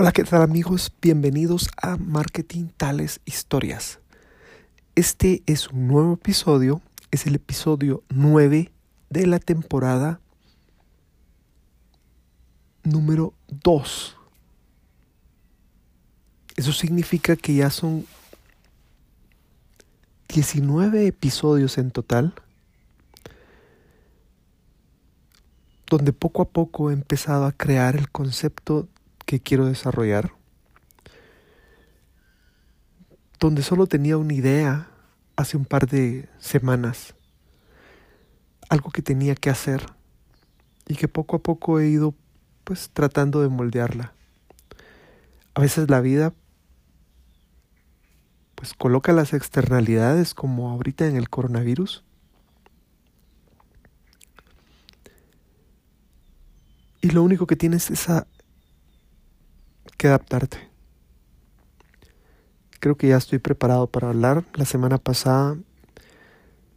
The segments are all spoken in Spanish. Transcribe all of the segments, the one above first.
Hola, ¿qué tal amigos? Bienvenidos a Marketing Tales Historias. Este es un nuevo episodio, es el episodio 9 de la temporada número 2. Eso significa que ya son 19 episodios en total, donde poco a poco he empezado a crear el concepto que quiero desarrollar, donde solo tenía una idea hace un par de semanas, algo que tenía que hacer y que poco a poco he ido pues tratando de moldearla. A veces la vida pues coloca las externalidades como ahorita en el coronavirus. Y lo único que tienes es esa que adaptarte. Creo que ya estoy preparado para hablar. La semana pasada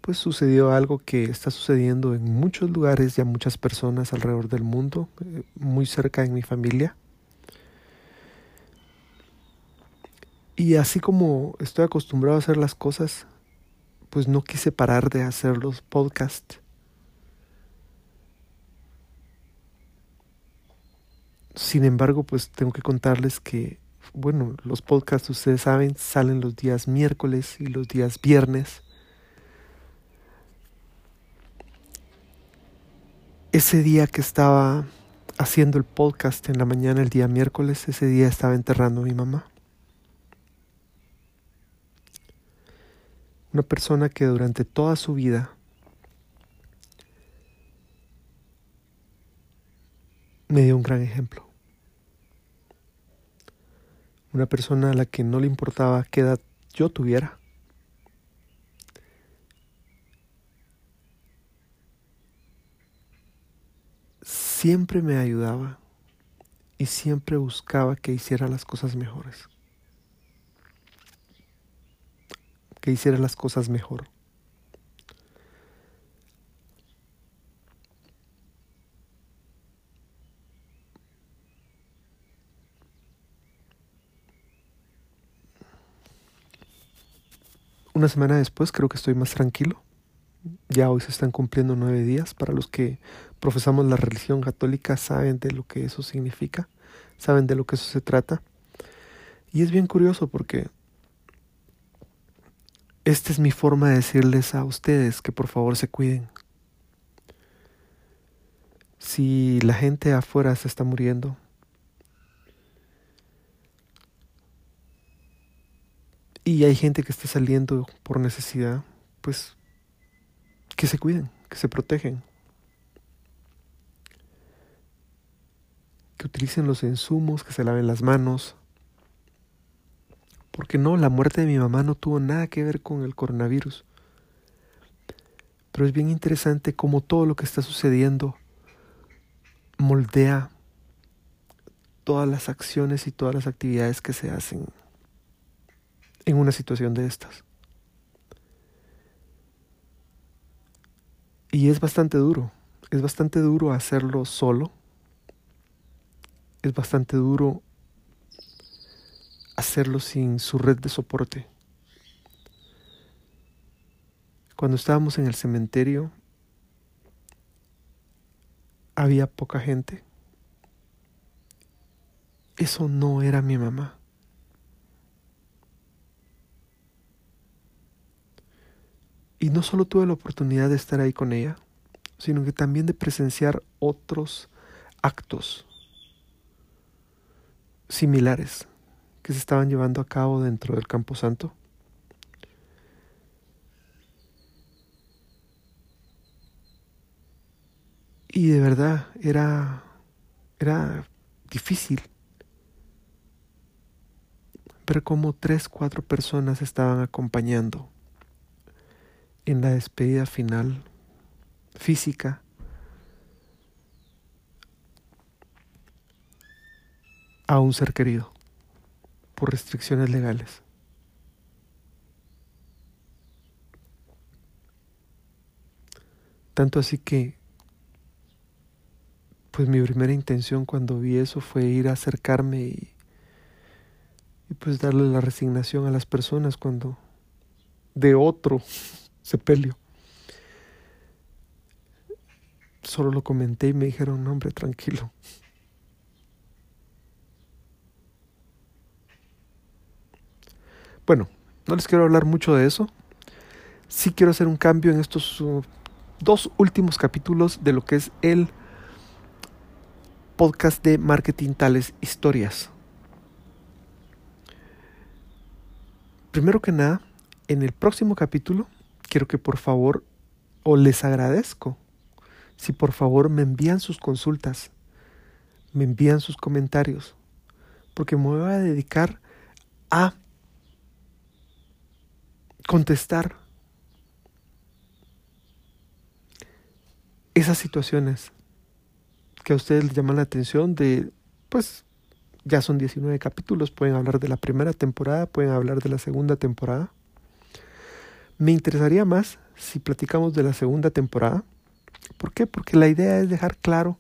pues sucedió algo que está sucediendo en muchos lugares y a muchas personas alrededor del mundo, eh, muy cerca de mi familia. Y así como estoy acostumbrado a hacer las cosas, pues no quise parar de hacer los podcasts. Sin embargo, pues tengo que contarles que, bueno, los podcasts, ustedes saben, salen los días miércoles y los días viernes. Ese día que estaba haciendo el podcast en la mañana, el día miércoles, ese día estaba enterrando a mi mamá. Una persona que durante toda su vida me dio un gran ejemplo. Una persona a la que no le importaba qué edad yo tuviera. Siempre me ayudaba y siempre buscaba que hiciera las cosas mejores. Que hiciera las cosas mejor. Una semana después creo que estoy más tranquilo. Ya hoy se están cumpliendo nueve días. Para los que profesamos la religión católica saben de lo que eso significa, saben de lo que eso se trata. Y es bien curioso porque esta es mi forma de decirles a ustedes que por favor se cuiden. Si la gente afuera se está muriendo, y hay gente que está saliendo por necesidad, pues que se cuiden, que se protegen, que utilicen los insumos, que se laven las manos. Porque no, la muerte de mi mamá no tuvo nada que ver con el coronavirus. Pero es bien interesante cómo todo lo que está sucediendo moldea todas las acciones y todas las actividades que se hacen en una situación de estas. Y es bastante duro, es bastante duro hacerlo solo, es bastante duro hacerlo sin su red de soporte. Cuando estábamos en el cementerio, había poca gente. Eso no era mi mamá. Y no solo tuve la oportunidad de estar ahí con ella, sino que también de presenciar otros actos similares que se estaban llevando a cabo dentro del Campo Santo. Y de verdad era, era difícil ver cómo tres, cuatro personas estaban acompañando en la despedida final física a un ser querido por restricciones legales. Tanto así que, pues mi primera intención cuando vi eso fue ir a acercarme y y pues darle la resignación a las personas cuando de otro se peleó. Solo lo comenté y me dijeron, hombre, tranquilo. Bueno, no les quiero hablar mucho de eso. Sí quiero hacer un cambio en estos uh, dos últimos capítulos de lo que es el podcast de marketing tales historias. Primero que nada, en el próximo capítulo quiero que por favor, o les agradezco, si por favor me envían sus consultas, me envían sus comentarios, porque me voy a dedicar a contestar esas situaciones que a ustedes les llaman la atención de, pues, ya son 19 capítulos, pueden hablar de la primera temporada, pueden hablar de la segunda temporada. Me interesaría más si platicamos de la segunda temporada. ¿Por qué? Porque la idea es dejar claro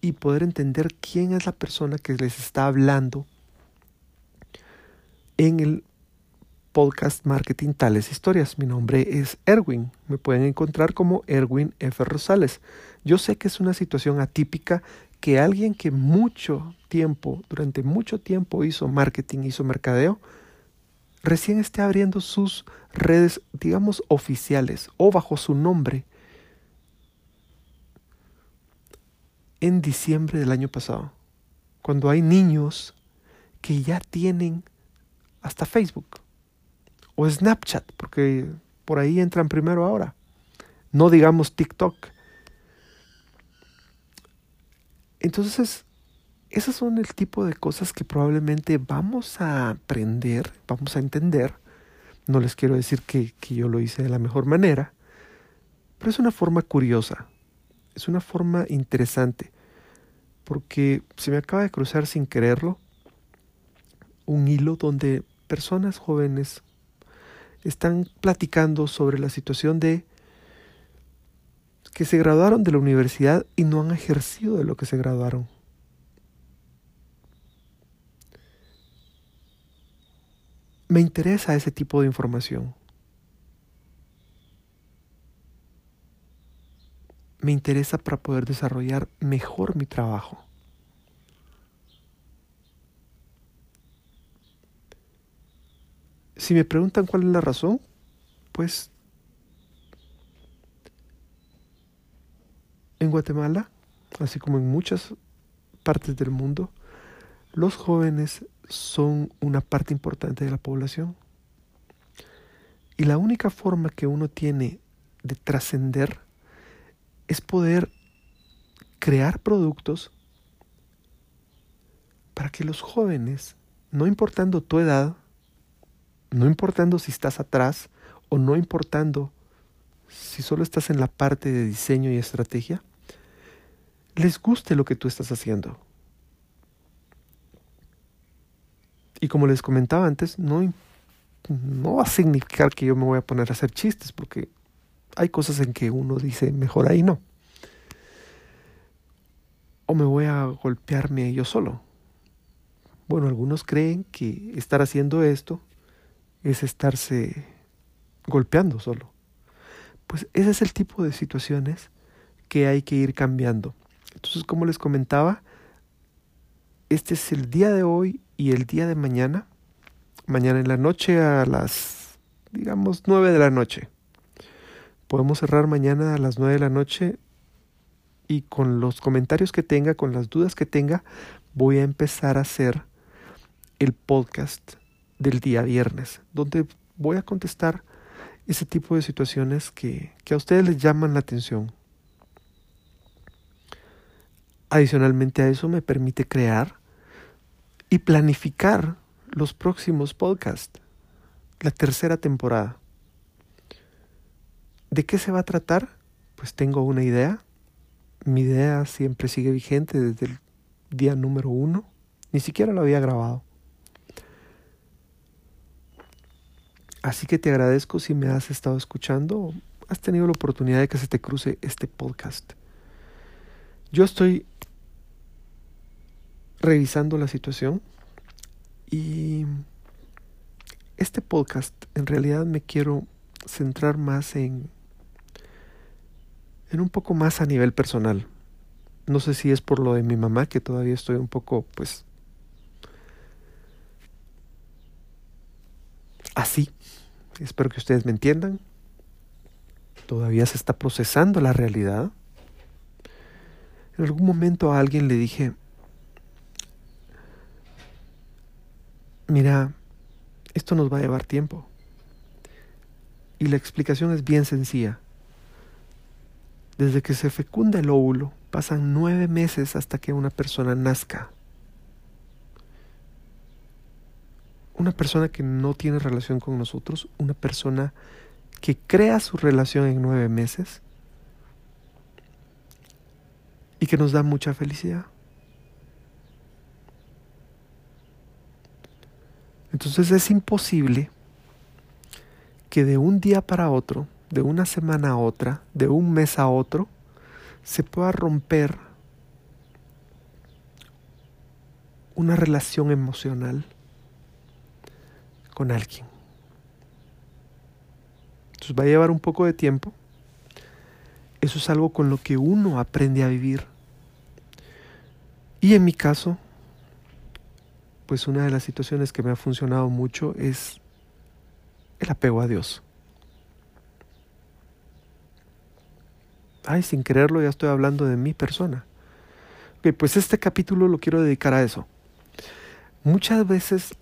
y poder entender quién es la persona que les está hablando en el podcast Marketing Tales Historias. Mi nombre es Erwin. Me pueden encontrar como Erwin F. Rosales. Yo sé que es una situación atípica que alguien que mucho tiempo, durante mucho tiempo hizo marketing, hizo mercadeo, recién esté abriendo sus redes, digamos, oficiales o bajo su nombre en diciembre del año pasado, cuando hay niños que ya tienen hasta Facebook o Snapchat, porque por ahí entran primero ahora. No digamos TikTok. Entonces, esas son el tipo de cosas que probablemente vamos a aprender, vamos a entender. No les quiero decir que, que yo lo hice de la mejor manera, pero es una forma curiosa, es una forma interesante, porque se me acaba de cruzar sin quererlo un hilo donde personas jóvenes están platicando sobre la situación de que se graduaron de la universidad y no han ejercido de lo que se graduaron. Me interesa ese tipo de información. Me interesa para poder desarrollar mejor mi trabajo. Si me preguntan cuál es la razón, pues en Guatemala, así como en muchas partes del mundo, los jóvenes son una parte importante de la población. Y la única forma que uno tiene de trascender es poder crear productos para que los jóvenes, no importando tu edad, no importando si estás atrás o no importando si solo estás en la parte de diseño y estrategia, les guste lo que tú estás haciendo. Y como les comentaba antes, no, no va a significar que yo me voy a poner a hacer chistes, porque hay cosas en que uno dice, mejor ahí no. O me voy a golpearme yo solo. Bueno, algunos creen que estar haciendo esto es estarse golpeando solo. Pues ese es el tipo de situaciones que hay que ir cambiando. Entonces, como les comentaba, este es el día de hoy y el día de mañana. Mañana en la noche a las, digamos, nueve de la noche. Podemos cerrar mañana a las nueve de la noche y con los comentarios que tenga, con las dudas que tenga, voy a empezar a hacer el podcast del día viernes, donde voy a contestar ese tipo de situaciones que, que a ustedes les llaman la atención. Adicionalmente a eso me permite crear y planificar los próximos podcasts, la tercera temporada. ¿De qué se va a tratar? Pues tengo una idea. Mi idea siempre sigue vigente desde el día número uno. Ni siquiera lo había grabado. Así que te agradezco si me has estado escuchando o has tenido la oportunidad de que se te cruce este podcast. Yo estoy revisando la situación y este podcast en realidad me quiero centrar más en, en un poco más a nivel personal. No sé si es por lo de mi mamá, que todavía estoy un poco, pues, así. Espero que ustedes me entiendan. Todavía se está procesando la realidad. En algún momento a alguien le dije, mira, esto nos va a llevar tiempo. Y la explicación es bien sencilla. Desde que se fecunda el óvulo, pasan nueve meses hasta que una persona nazca. Una persona que no tiene relación con nosotros, una persona que crea su relación en nueve meses y que nos da mucha felicidad. Entonces es imposible que de un día para otro, de una semana a otra, de un mes a otro, se pueda romper una relación emocional con alguien. Entonces va a llevar un poco de tiempo. Eso es algo con lo que uno aprende a vivir. Y en mi caso, pues una de las situaciones que me ha funcionado mucho es el apego a Dios. Ay, sin quererlo ya estoy hablando de mi persona. Ok, pues este capítulo lo quiero dedicar a eso. Muchas veces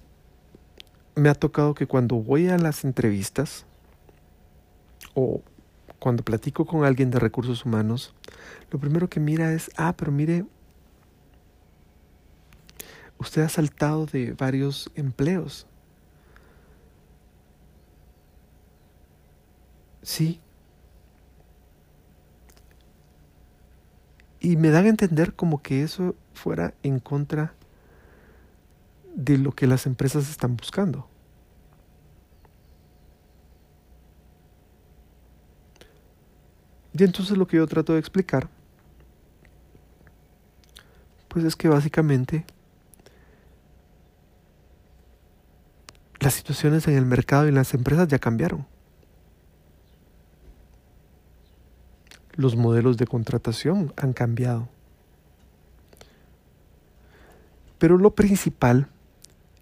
me ha tocado que cuando voy a las entrevistas o cuando platico con alguien de recursos humanos, lo primero que mira es, ah, pero mire, usted ha saltado de varios empleos. Sí. Y me dan a entender como que eso fuera en contra de lo que las empresas están buscando. Y entonces lo que yo trato de explicar, pues es que básicamente las situaciones en el mercado y en las empresas ya cambiaron. Los modelos de contratación han cambiado. Pero lo principal,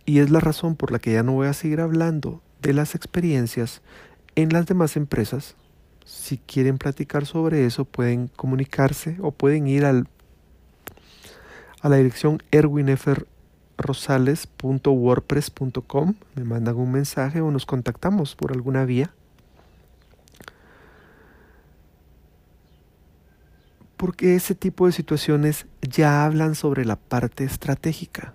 y es la razón por la que ya no voy a seguir hablando de las experiencias en las demás empresas, si quieren platicar sobre eso pueden comunicarse o pueden ir al, a la dirección Erwin rosales.wordpress.com, me mandan un mensaje o nos contactamos por alguna vía. Porque ese tipo de situaciones ya hablan sobre la parte estratégica.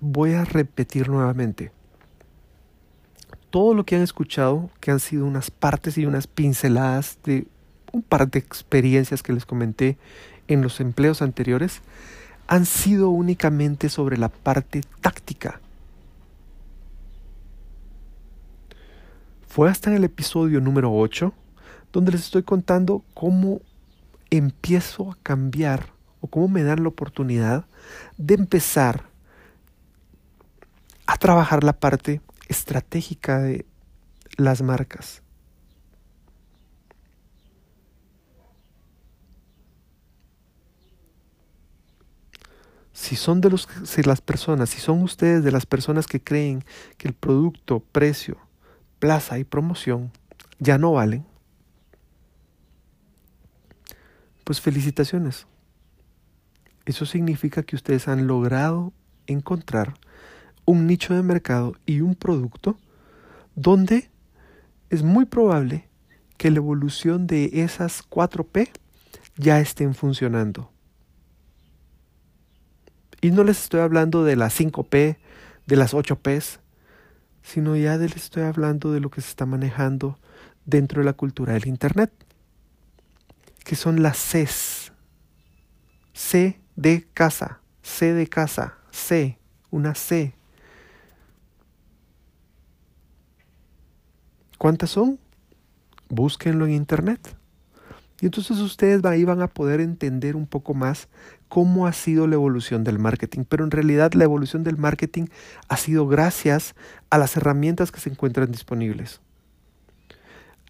Voy a repetir nuevamente todo lo que han escuchado, que han sido unas partes y unas pinceladas de un par de experiencias que les comenté en los empleos anteriores, han sido únicamente sobre la parte táctica. Fue hasta en el episodio número 8 donde les estoy contando cómo empiezo a cambiar o cómo me dan la oportunidad de empezar a trabajar la parte estratégica de las marcas. Si son de los, si las personas, si son ustedes de las personas que creen que el producto, precio, plaza y promoción ya no valen, pues felicitaciones. Eso significa que ustedes han logrado encontrar un nicho de mercado y un producto donde es muy probable que la evolución de esas 4P ya estén funcionando. Y no les estoy hablando de las 5P, de las 8Ps, sino ya les estoy hablando de lo que se está manejando dentro de la cultura del Internet, que son las Cs. C de casa, C de casa, C, una C ¿Cuántas son? Búsquenlo en internet. Y entonces ustedes ahí van a poder entender un poco más cómo ha sido la evolución del marketing. Pero en realidad la evolución del marketing ha sido gracias a las herramientas que se encuentran disponibles.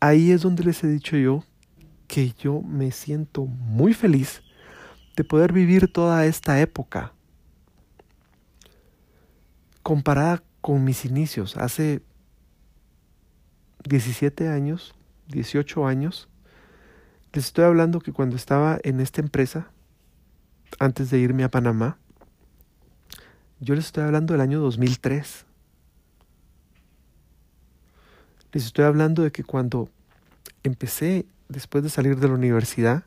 Ahí es donde les he dicho yo que yo me siento muy feliz de poder vivir toda esta época comparada con mis inicios hace 17 años, 18 años les estoy hablando que cuando estaba en esta empresa, antes de irme a Panamá, yo les estoy hablando del año 2003. Les estoy hablando de que cuando empecé, después de salir de la universidad,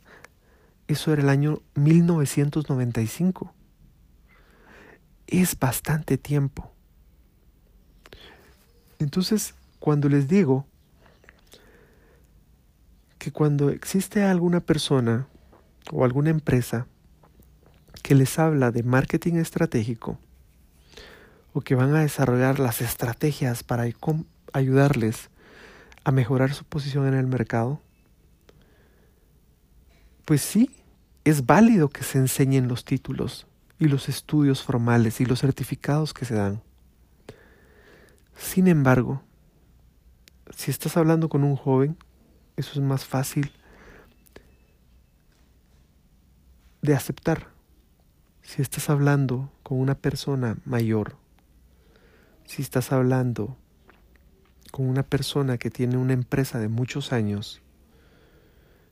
eso era el año 1995. Es bastante tiempo. Entonces, cuando les digo que cuando existe alguna persona o alguna empresa que les habla de marketing estratégico o que van a desarrollar las estrategias para ayudarles a mejorar su posición en el mercado, pues sí, es válido que se enseñen los títulos y los estudios formales y los certificados que se dan. Sin embargo, si estás hablando con un joven, eso es más fácil de aceptar. Si estás hablando con una persona mayor, si estás hablando con una persona que tiene una empresa de muchos años,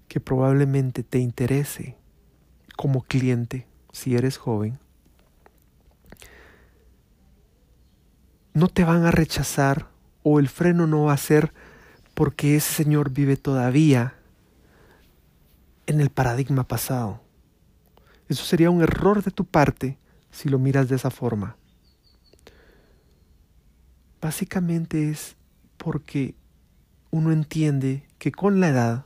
que probablemente te interese como cliente si eres joven, no te van a rechazar o el freno no va a ser porque ese Señor vive todavía en el paradigma pasado. Eso sería un error de tu parte si lo miras de esa forma. Básicamente es porque uno entiende que con la edad,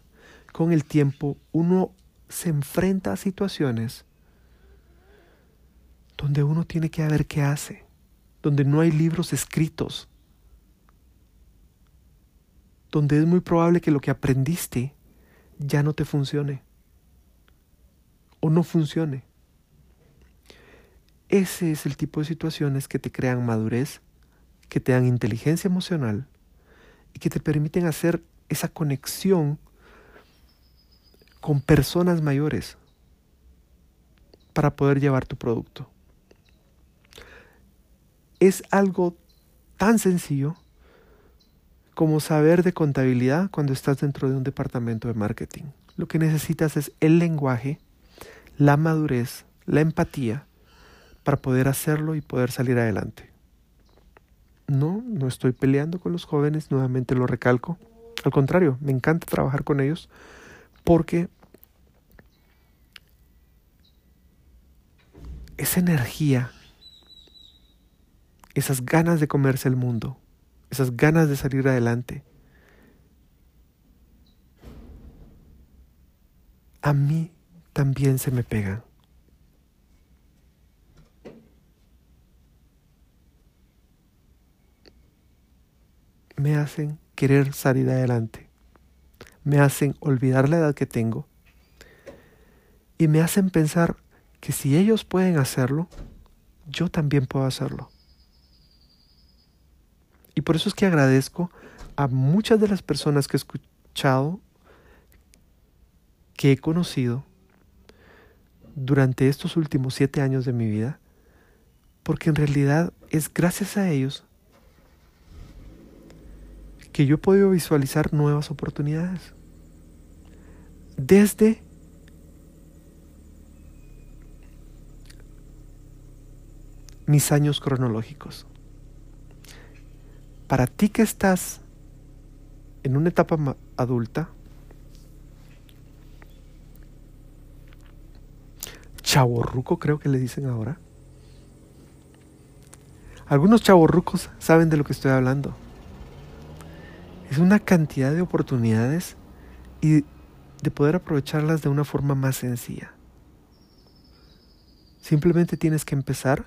con el tiempo, uno se enfrenta a situaciones donde uno tiene que ver qué hace, donde no hay libros escritos donde es muy probable que lo que aprendiste ya no te funcione o no funcione. Ese es el tipo de situaciones que te crean madurez, que te dan inteligencia emocional y que te permiten hacer esa conexión con personas mayores para poder llevar tu producto. Es algo tan sencillo como saber de contabilidad cuando estás dentro de un departamento de marketing. Lo que necesitas es el lenguaje, la madurez, la empatía para poder hacerlo y poder salir adelante. No, no estoy peleando con los jóvenes, nuevamente lo recalco. Al contrario, me encanta trabajar con ellos porque esa energía, esas ganas de comerse el mundo, esas ganas de salir adelante. A mí también se me pegan. Me hacen querer salir adelante. Me hacen olvidar la edad que tengo. Y me hacen pensar que si ellos pueden hacerlo, yo también puedo hacerlo. Y por eso es que agradezco a muchas de las personas que he escuchado, que he conocido durante estos últimos siete años de mi vida, porque en realidad es gracias a ellos que yo he podido visualizar nuevas oportunidades. Desde mis años cronológicos para ti que estás en una etapa adulta, chaborruco creo que le dicen ahora. Algunos chaborrucos saben de lo que estoy hablando. Es una cantidad de oportunidades y de poder aprovecharlas de una forma más sencilla. Simplemente tienes que empezar,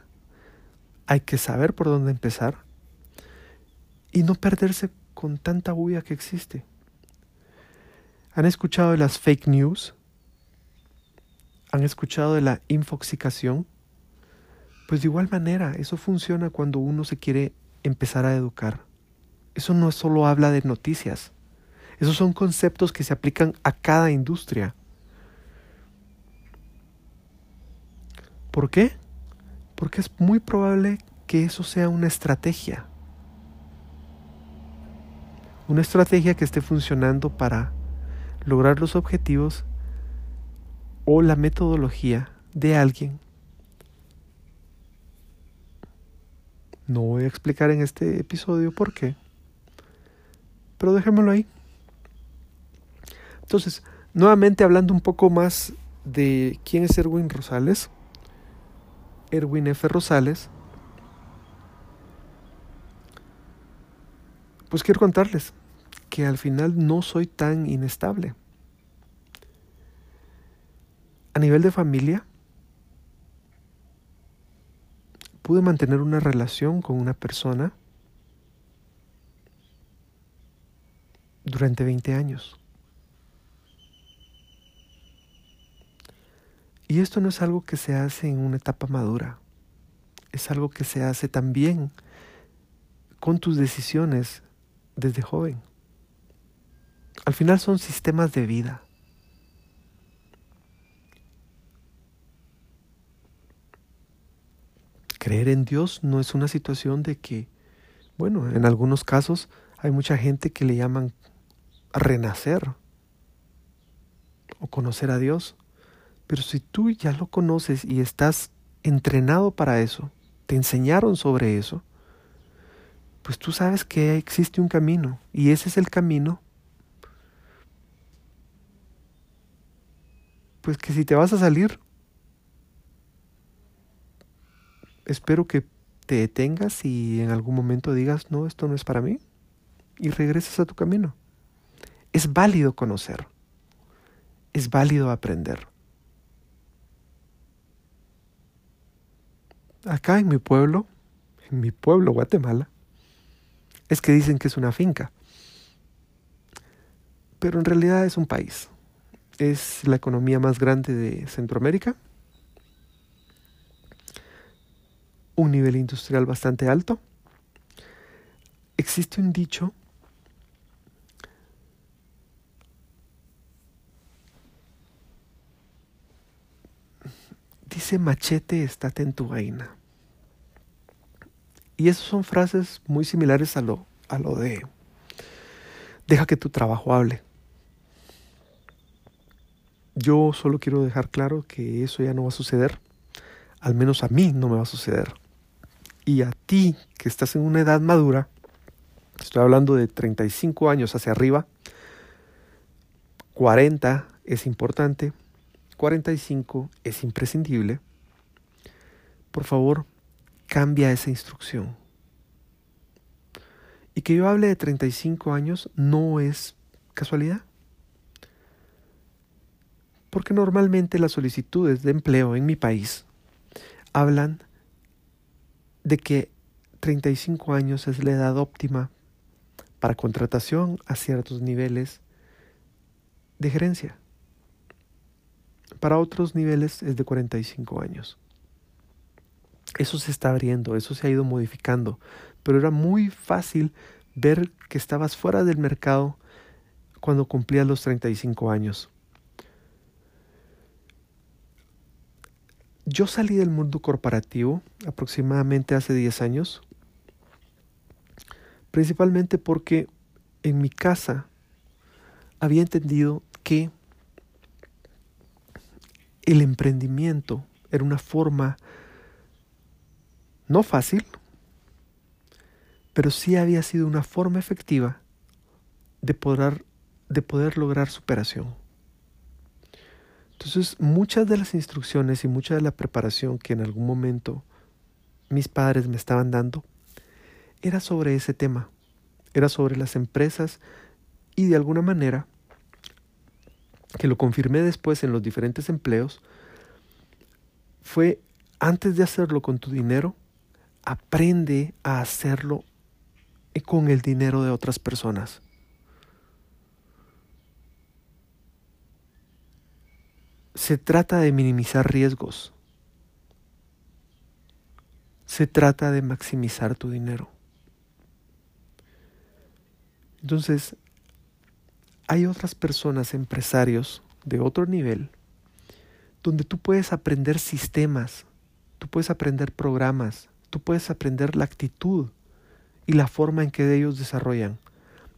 hay que saber por dónde empezar y no perderse con tanta bulla que existe. ¿Han escuchado de las fake news? ¿Han escuchado de la infoxicación? Pues de igual manera, eso funciona cuando uno se quiere empezar a educar. Eso no solo habla de noticias. Esos son conceptos que se aplican a cada industria. ¿Por qué? Porque es muy probable que eso sea una estrategia. Una estrategia que esté funcionando para lograr los objetivos o la metodología de alguien. No voy a explicar en este episodio por qué, pero dejémoslo ahí. Entonces, nuevamente hablando un poco más de quién es Erwin Rosales. Erwin F. Rosales. Pues quiero contarles que al final no soy tan inestable. A nivel de familia, pude mantener una relación con una persona durante 20 años. Y esto no es algo que se hace en una etapa madura, es algo que se hace también con tus decisiones desde joven. Al final son sistemas de vida. Creer en Dios no es una situación de que, bueno, en algunos casos hay mucha gente que le llaman renacer o conocer a Dios. Pero si tú ya lo conoces y estás entrenado para eso, te enseñaron sobre eso, pues tú sabes que existe un camino y ese es el camino. Pues que si te vas a salir, espero que te detengas y en algún momento digas, no, esto no es para mí, y regreses a tu camino. Es válido conocer, es válido aprender. acá en mi pueblo, en mi pueblo Guatemala, es que dicen que es una finca. Pero en realidad es un país. Es la economía más grande de Centroamérica. Un nivel industrial bastante alto. Existe un dicho dice machete, estate en tu vaina. Y esas son frases muy similares a lo, a lo de deja que tu trabajo hable. Yo solo quiero dejar claro que eso ya no va a suceder. Al menos a mí no me va a suceder. Y a ti, que estás en una edad madura, estoy hablando de 35 años hacia arriba, 40 es importante, 45 es imprescindible, por favor, cambia esa instrucción. Y que yo hable de 35 años no es casualidad. Porque normalmente las solicitudes de empleo en mi país hablan de que 35 años es la edad óptima para contratación a ciertos niveles de gerencia. Para otros niveles es de 45 años. Eso se está abriendo, eso se ha ido modificando, pero era muy fácil ver que estabas fuera del mercado cuando cumplías los 35 años. Yo salí del mundo corporativo aproximadamente hace 10 años, principalmente porque en mi casa había entendido que el emprendimiento era una forma no fácil, pero sí había sido una forma efectiva de poder, de poder lograr superación. Entonces, muchas de las instrucciones y mucha de la preparación que en algún momento mis padres me estaban dando era sobre ese tema, era sobre las empresas y de alguna manera que lo confirmé después en los diferentes empleos, fue antes de hacerlo con tu dinero, aprende a hacerlo con el dinero de otras personas. Se trata de minimizar riesgos. Se trata de maximizar tu dinero. Entonces, hay otras personas, empresarios de otro nivel, donde tú puedes aprender sistemas, tú puedes aprender programas, tú puedes aprender la actitud y la forma en que ellos desarrollan.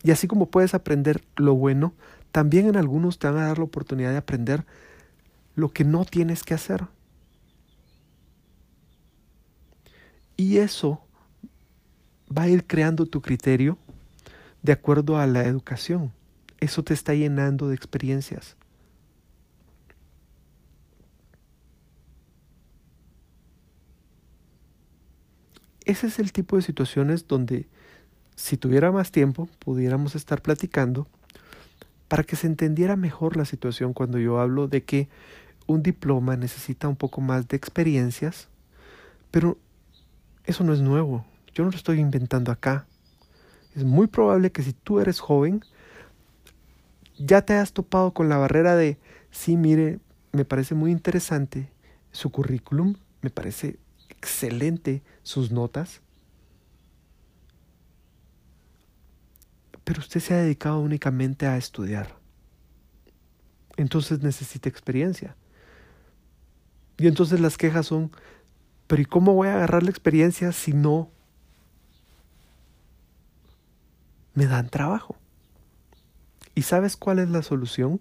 Y así como puedes aprender lo bueno, también en algunos te van a dar la oportunidad de aprender lo que no tienes que hacer. Y eso va a ir creando tu criterio de acuerdo a la educación. Eso te está llenando de experiencias. Ese es el tipo de situaciones donde si tuviera más tiempo pudiéramos estar platicando para que se entendiera mejor la situación cuando yo hablo de que un diploma necesita un poco más de experiencias, pero eso no es nuevo, yo no lo estoy inventando acá. Es muy probable que si tú eres joven, ya te hayas topado con la barrera de, sí, mire, me parece muy interesante su currículum, me parece excelente sus notas, pero usted se ha dedicado únicamente a estudiar. Entonces necesita experiencia. Y entonces las quejas son, pero ¿y cómo voy a agarrar la experiencia si no me dan trabajo? ¿Y sabes cuál es la solución?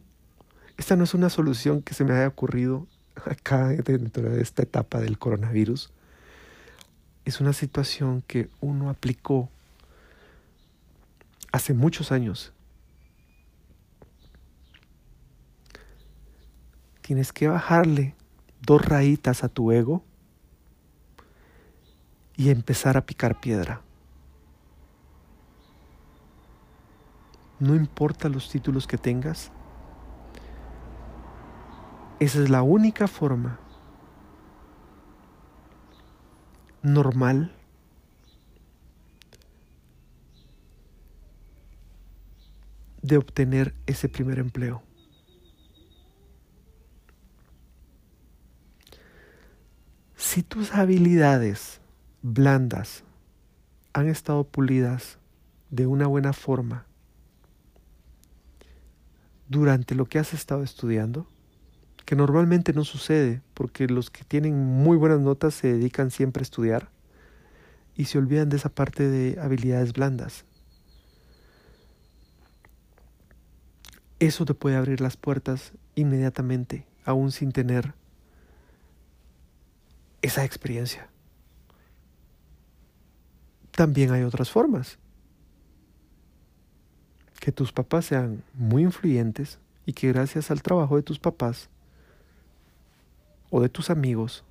Esta no es una solución que se me haya ocurrido acá dentro de esta etapa del coronavirus es una situación que uno aplicó hace muchos años. Tienes que bajarle dos rayitas a tu ego y empezar a picar piedra. No importa los títulos que tengas, esa es la única forma normal de obtener ese primer empleo. Si tus habilidades blandas han estado pulidas de una buena forma durante lo que has estado estudiando, que normalmente no sucede porque los que tienen muy buenas notas se dedican siempre a estudiar y se olvidan de esa parte de habilidades blandas. Eso te puede abrir las puertas inmediatamente, aún sin tener esa experiencia. También hay otras formas. Que tus papás sean muy influyentes y que gracias al trabajo de tus papás o de tus amigos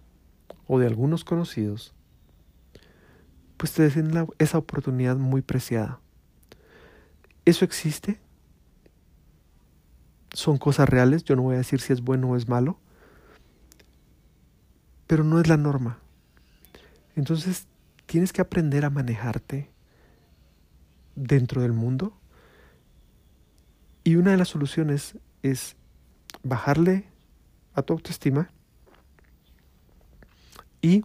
o de algunos conocidos, pues te den esa oportunidad muy preciada. ¿Eso existe? Son cosas reales, yo no voy a decir si es bueno o es malo, pero no es la norma. Entonces tienes que aprender a manejarte dentro del mundo y una de las soluciones es bajarle a tu autoestima y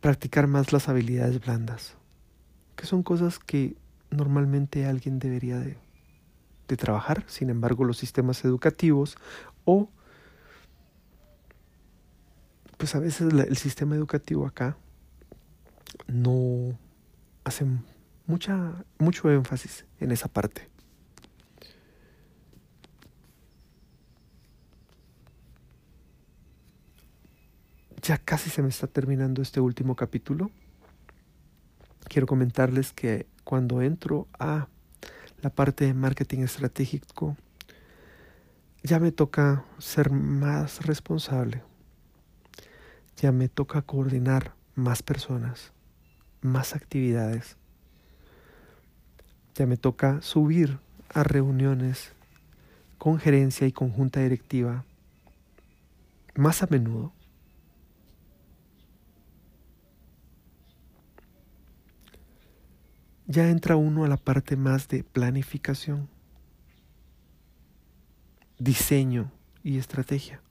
practicar más las habilidades blandas, que son cosas que normalmente alguien debería de, trabajar, sin embargo los sistemas educativos o pues a veces el sistema educativo acá no hace mucha, mucho énfasis en esa parte. ya casi se me está terminando este último capítulo. Quiero comentarles que cuando entro a la parte de marketing estratégico, ya me toca ser más responsable. Ya me toca coordinar más personas, más actividades. Ya me toca subir a reuniones con gerencia y conjunta directiva más a menudo ya entra uno a la parte más de planificación, diseño y estrategia.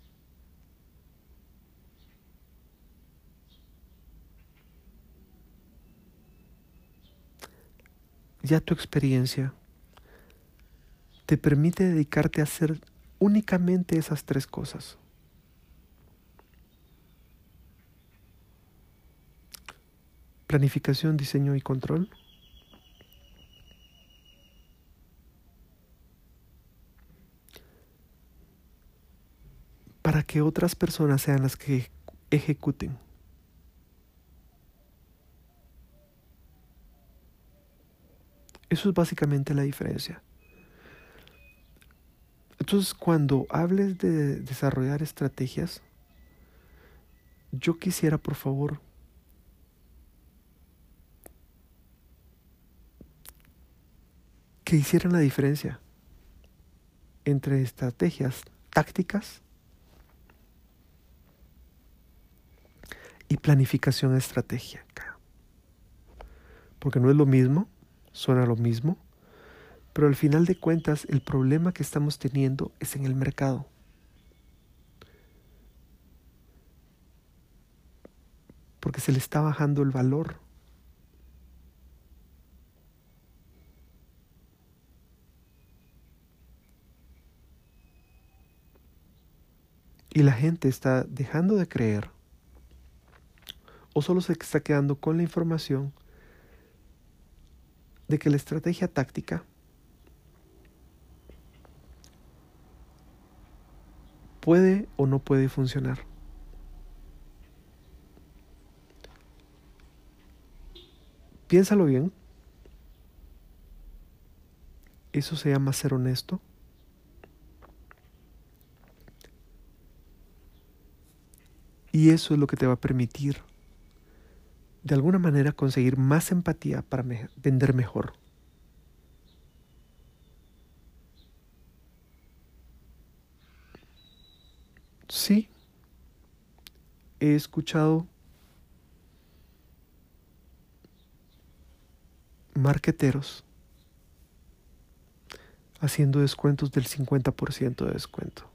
Ya tu experiencia te permite dedicarte a hacer únicamente esas tres cosas. Planificación, diseño y control. Para que otras personas sean las que ejecuten. Eso es básicamente la diferencia. Entonces, cuando hables de desarrollar estrategias, yo quisiera, por favor, que hicieran la diferencia entre estrategias tácticas y planificación estratégica. Porque no es lo mismo, suena lo mismo, pero al final de cuentas el problema que estamos teniendo es en el mercado. Porque se le está bajando el valor. Y la gente está dejando de creer o solo se está quedando con la información de que la estrategia táctica puede o no puede funcionar. Piénsalo bien. Eso se llama ser honesto. Y eso es lo que te va a permitir, de alguna manera, conseguir más empatía para vender mejor. Sí, he escuchado marqueteros haciendo descuentos del 50% de descuento.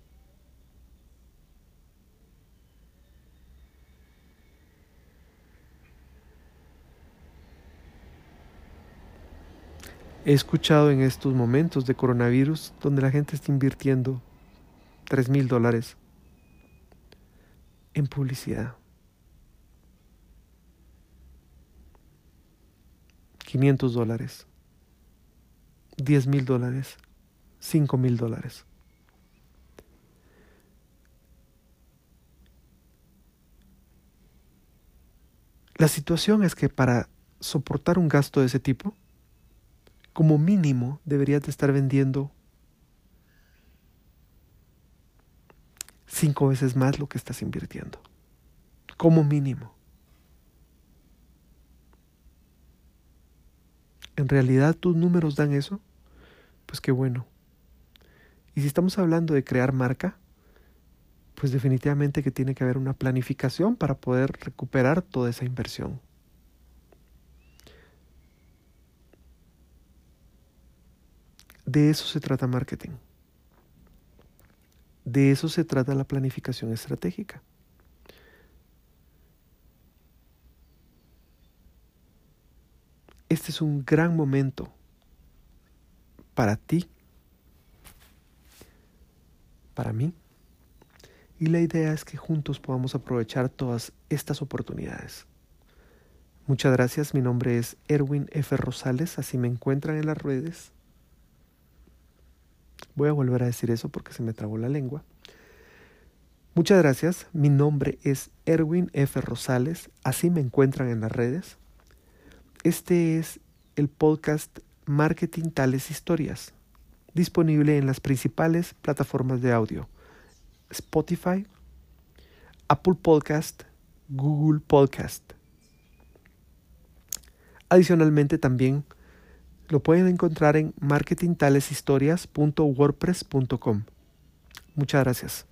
He escuchado en estos momentos de coronavirus donde la gente está invirtiendo 3 mil dólares en publicidad. 500 dólares, 10 mil dólares, 5 mil dólares. La situación es que para soportar un gasto de ese tipo, como mínimo deberías de estar vendiendo cinco veces más lo que estás invirtiendo. Como mínimo. ¿En realidad tus números dan eso? Pues qué bueno. Y si estamos hablando de crear marca, pues definitivamente que tiene que haber una planificación para poder recuperar toda esa inversión. De eso se trata marketing. De eso se trata la planificación estratégica. Este es un gran momento para ti, para mí, y la idea es que juntos podamos aprovechar todas estas oportunidades. Muchas gracias, mi nombre es Erwin F. Rosales, así me encuentran en las redes. Voy a volver a decir eso porque se me trabó la lengua. Muchas gracias. Mi nombre es Erwin F. Rosales. Así me encuentran en las redes. Este es el podcast Marketing Tales Historias, disponible en las principales plataformas de audio. Spotify, Apple Podcast, Google Podcast. Adicionalmente también lo pueden encontrar en marketingtaleshistorias.wordpress.com. Muchas gracias.